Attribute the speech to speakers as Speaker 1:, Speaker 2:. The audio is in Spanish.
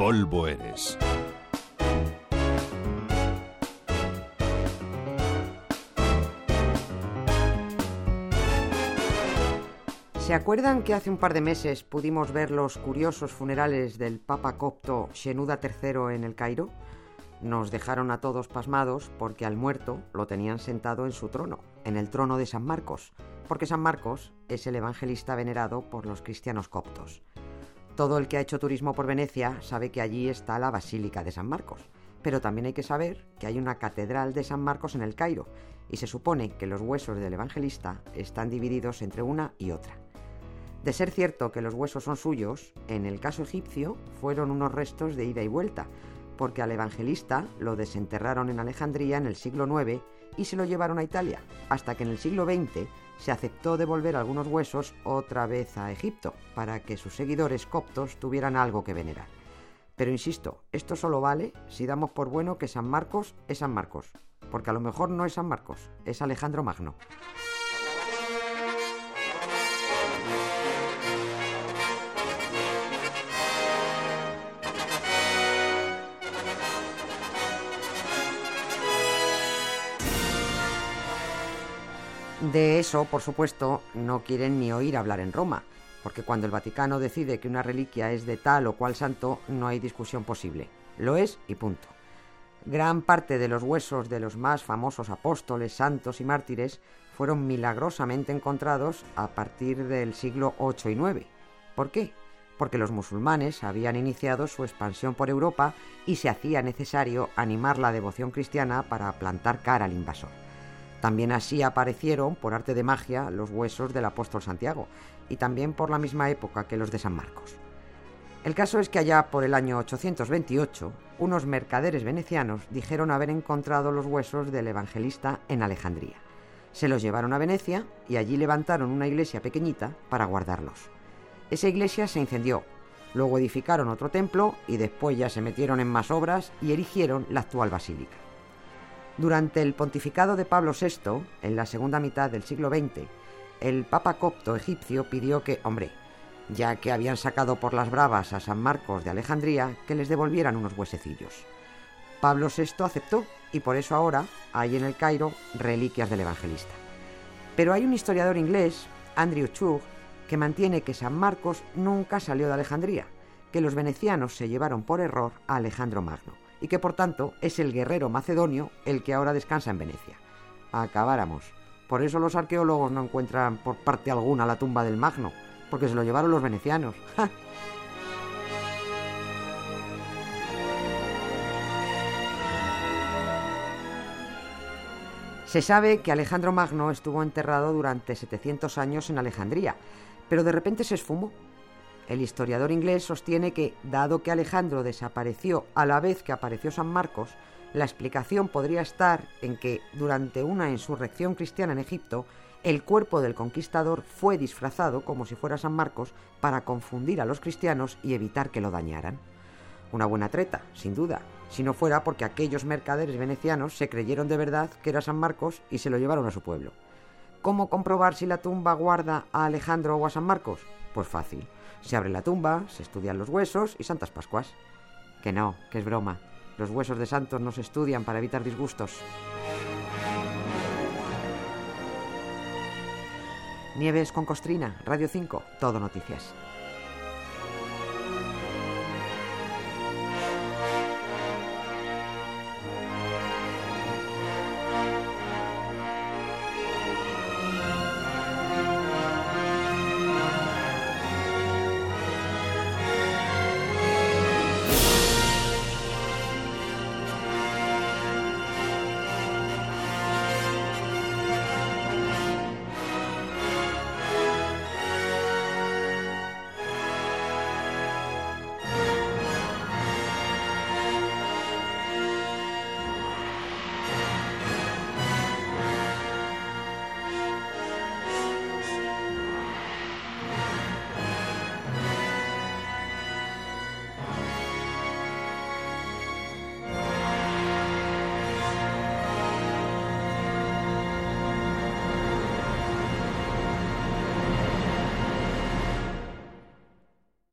Speaker 1: polvo eres.
Speaker 2: ¿Se acuerdan que hace un par de meses pudimos ver los curiosos funerales del Papa copto Shenuda III en el Cairo? Nos dejaron a todos pasmados porque al muerto lo tenían sentado en su trono, en el trono de San Marcos, porque San Marcos es el evangelista venerado por los cristianos coptos. Todo el que ha hecho turismo por Venecia sabe que allí está la Basílica de San Marcos, pero también hay que saber que hay una catedral de San Marcos en el Cairo, y se supone que los huesos del evangelista están divididos entre una y otra. De ser cierto que los huesos son suyos, en el caso egipcio fueron unos restos de ida y vuelta, porque al evangelista lo desenterraron en Alejandría en el siglo IX y se lo llevaron a Italia, hasta que en el siglo XX se aceptó devolver algunos huesos otra vez a Egipto, para que sus seguidores coptos tuvieran algo que venerar. Pero insisto, esto solo vale si damos por bueno que San Marcos es San Marcos, porque a lo mejor no es San Marcos, es Alejandro Magno. De eso, por supuesto, no quieren ni oír hablar en Roma, porque cuando el Vaticano decide que una reliquia es de tal o cual santo, no hay discusión posible. Lo es y punto. Gran parte de los huesos de los más famosos apóstoles, santos y mártires fueron milagrosamente encontrados a partir del siglo VIII y IX. ¿Por qué? Porque los musulmanes habían iniciado su expansión por Europa y se hacía necesario animar la devoción cristiana para plantar cara al invasor. También así aparecieron, por arte de magia, los huesos del apóstol Santiago, y también por la misma época que los de San Marcos. El caso es que allá por el año 828, unos mercaderes venecianos dijeron haber encontrado los huesos del evangelista en Alejandría. Se los llevaron a Venecia y allí levantaron una iglesia pequeñita para guardarlos. Esa iglesia se incendió, luego edificaron otro templo y después ya se metieron en más obras y erigieron la actual basílica. Durante el pontificado de Pablo VI, en la segunda mitad del siglo XX, el Papa copto egipcio pidió que, hombre, ya que habían sacado por las bravas a San Marcos de Alejandría, que les devolvieran unos huesecillos. Pablo VI aceptó y por eso ahora hay en el Cairo reliquias del evangelista. Pero hay un historiador inglés, Andrew Chug, que mantiene que San Marcos nunca salió de Alejandría, que los venecianos se llevaron por error a Alejandro Magno y que por tanto es el guerrero macedonio el que ahora descansa en Venecia. Acabáramos. Por eso los arqueólogos no encuentran por parte alguna la tumba del Magno, porque se lo llevaron los venecianos. Se sabe que Alejandro Magno estuvo enterrado durante 700 años en Alejandría, pero de repente se esfumó el historiador inglés sostiene que, dado que Alejandro desapareció a la vez que apareció San Marcos, la explicación podría estar en que, durante una insurrección cristiana en Egipto, el cuerpo del conquistador fue disfrazado como si fuera San Marcos para confundir a los cristianos y evitar que lo dañaran. Una buena treta, sin duda, si no fuera porque aquellos mercaderes venecianos se creyeron de verdad que era San Marcos y se lo llevaron a su pueblo. ¿Cómo comprobar si la tumba guarda a Alejandro o a San Marcos? Pues fácil. Se abre la tumba, se estudian los huesos y Santas Pascuas. Que no, que es broma. Los huesos de santos no se estudian para evitar disgustos. Nieves con Costrina, Radio 5, todo noticias.